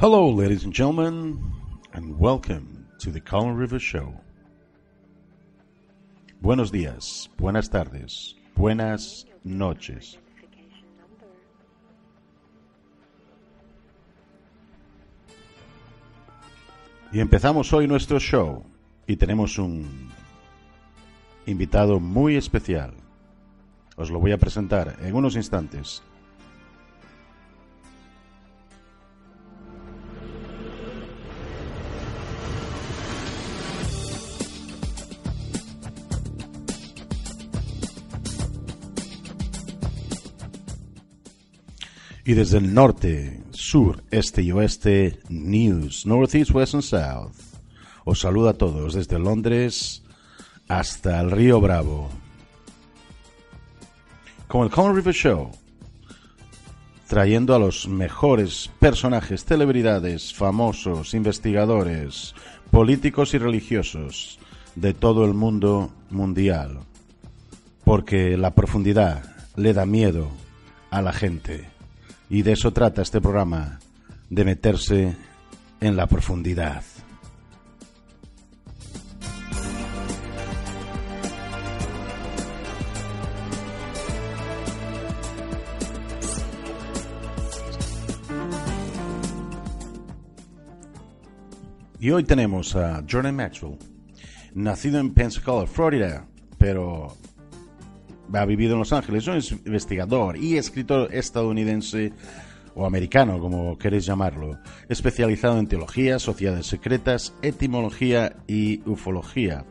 Hello, ladies and gentlemen, and welcome to the Colin River Show. Buenos días, buenas tardes, buenas noches. Y empezamos hoy nuestro show y tenemos un invitado muy especial. Os lo voy a presentar en unos instantes. Y desde el norte, sur, este y oeste, News, Northeast, West and South. Os saluda a todos desde Londres hasta el Río Bravo. Con el Common River Show, trayendo a los mejores personajes, celebridades, famosos, investigadores, políticos y religiosos de todo el mundo mundial. Porque la profundidad le da miedo a la gente. Y de eso trata este programa, de meterse en la profundidad. Y hoy tenemos a Jordan Maxwell, nacido en Pensacola, Florida, pero ha vivido en Los Ángeles, es un investigador y escritor estadounidense o americano, como queréis llamarlo, especializado en teología, sociedades secretas, etimología y ufología.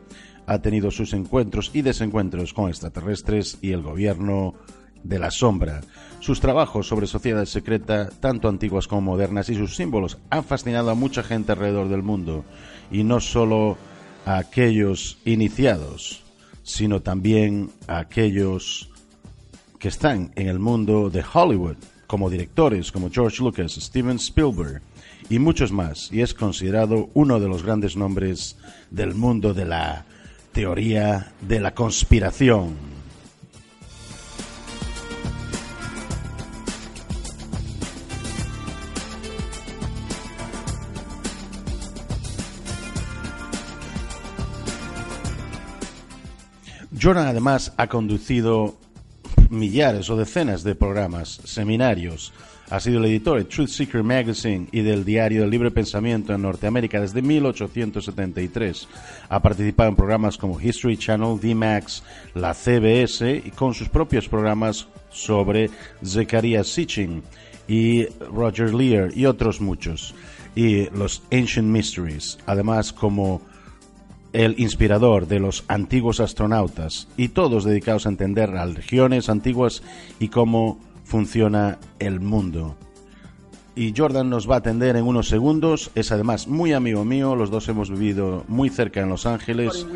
Ha tenido sus encuentros y desencuentros con extraterrestres y el gobierno de la sombra. Sus trabajos sobre sociedades secretas, tanto antiguas como modernas, y sus símbolos han fascinado a mucha gente alrededor del mundo, y no solo a aquellos iniciados, sino también a aquellos que están en el mundo de Hollywood, como directores como George Lucas, Steven Spielberg y muchos más, y es considerado uno de los grandes nombres del mundo de la teoría de la conspiración. Jordan además ha conducido millares o decenas de programas, seminarios. Ha sido el editor de Truth Seeker Magazine y del Diario del Libre Pensamiento en Norteamérica desde 1873. Ha participado en programas como History Channel, D-Max, la CBS y con sus propios programas sobre Zechariah Sitchin y Roger Lear y otros muchos. Y los Ancient Mysteries. Además, como el inspirador de los antiguos astronautas y todos dedicados a entender las regiones antiguas y cómo funciona el mundo. Y Jordan nos va a atender en unos segundos. Es además muy amigo mío. Los dos hemos vivido muy cerca en Los Ángeles.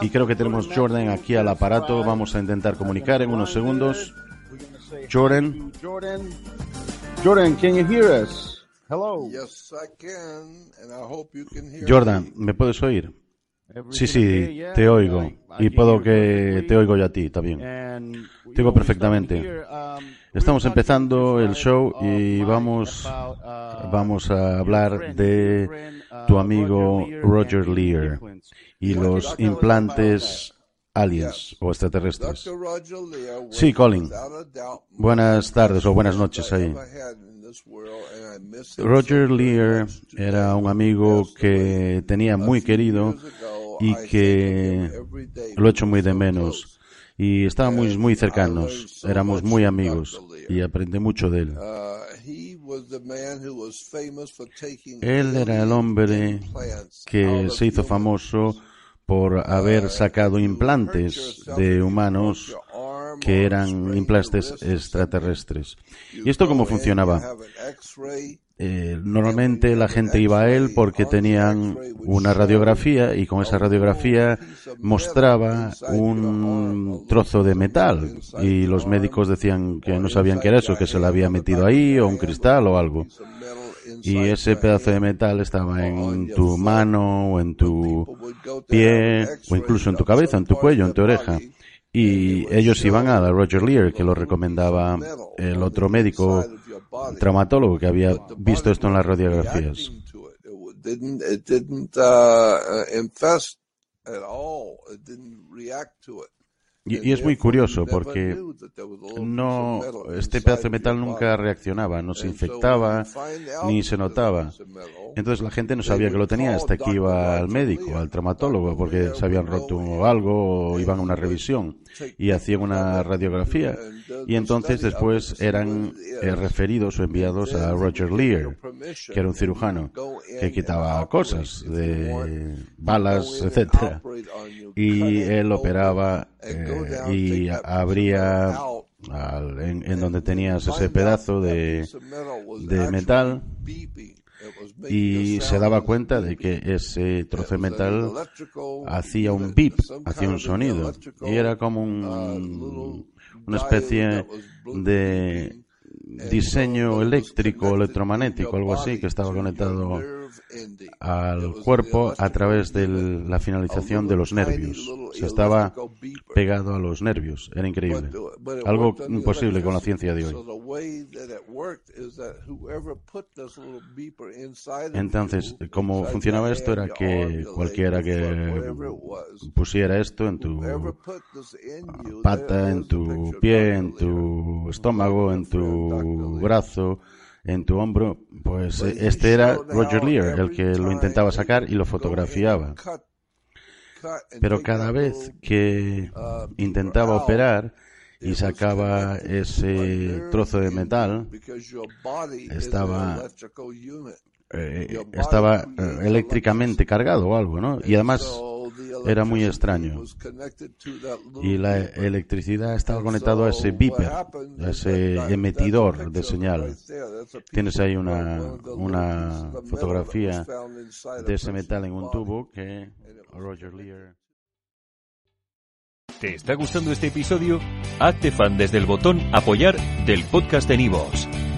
Y creo que tenemos Jordan aquí al aparato. Vamos a intentar comunicar en unos segundos. Jordan. Jordan, can you hear us? Hello. Jordan, ¿me puedes oír? Sí, sí, te oigo. Y puedo que te oigo yo a ti también. Te oigo perfectamente. Estamos empezando el show y vamos, vamos a hablar de tu amigo Roger Lear y los implantes aliens o extraterrestres. Sí, Colin. Buenas tardes o buenas noches ahí. Roger Lear era un amigo que tenía muy querido y que lo he hecho muy de menos. Y estábamos muy cercanos, éramos muy amigos y aprendí mucho de él. Él era el hombre que se hizo famoso por haber sacado implantes de humanos que eran implantes extraterrestres. ¿Y esto cómo funcionaba? Eh, normalmente la gente iba a él porque tenían una radiografía y con esa radiografía mostraba un trozo de metal y los médicos decían que no sabían qué era eso, que se lo había metido ahí o un cristal o algo. Y ese pedazo de metal estaba en tu mano o en tu pie o incluso en tu cabeza, en tu cuello, en tu oreja y ellos iban a Roger Lear, que lo recomendaba el otro médico traumatólogo que había visto esto en las radiografías. Y, es muy curioso porque no este pedazo de metal nunca reaccionaba, no se infectaba ni se notaba. Entonces la gente no sabía que lo tenía hasta que iba al médico, al traumatólogo, porque se habían roto algo o iban a una revisión y hacían una radiografía. Y entonces después eran eh, referidos o enviados a Roger Lear, que era un cirujano que quitaba cosas de balas, etcétera. Y él operaba eh, y abría en, donde tenías ese pedazo de metal y se daba cuenta de que ese trozo metal hacía un beep, hacía un sonido. Y era como un, una especie de diseño eléctrico, electromagnético, algo así, que estaba conectado al cuerpo a través de la finalización de los nervios. Se estaba pegado a los nervios. Era increíble. Algo imposible con la ciencia de hoy. Entonces, cómo funcionaba esto era que cualquiera que pusiera esto en tu pata, en tu pie, en tu estómago, en tu brazo, en tu hombro, pues, pues este era Roger Lear, el que lo intentaba sacar y lo fotografiaba. Pero cada vez que uh, intentaba operar y sacaba ese trozo de metal, estaba eh, estaba eh, eléctricamente cargado o algo, ¿no? Y además era muy extraño. Y la electricidad estaba conectada a ese beeper, a ese emitidor de señal. Tienes ahí una, una fotografía de ese metal en un tubo que Roger Lear. ¿Te está gustando este episodio? Hazte fan desde el botón apoyar del podcast de Nivos.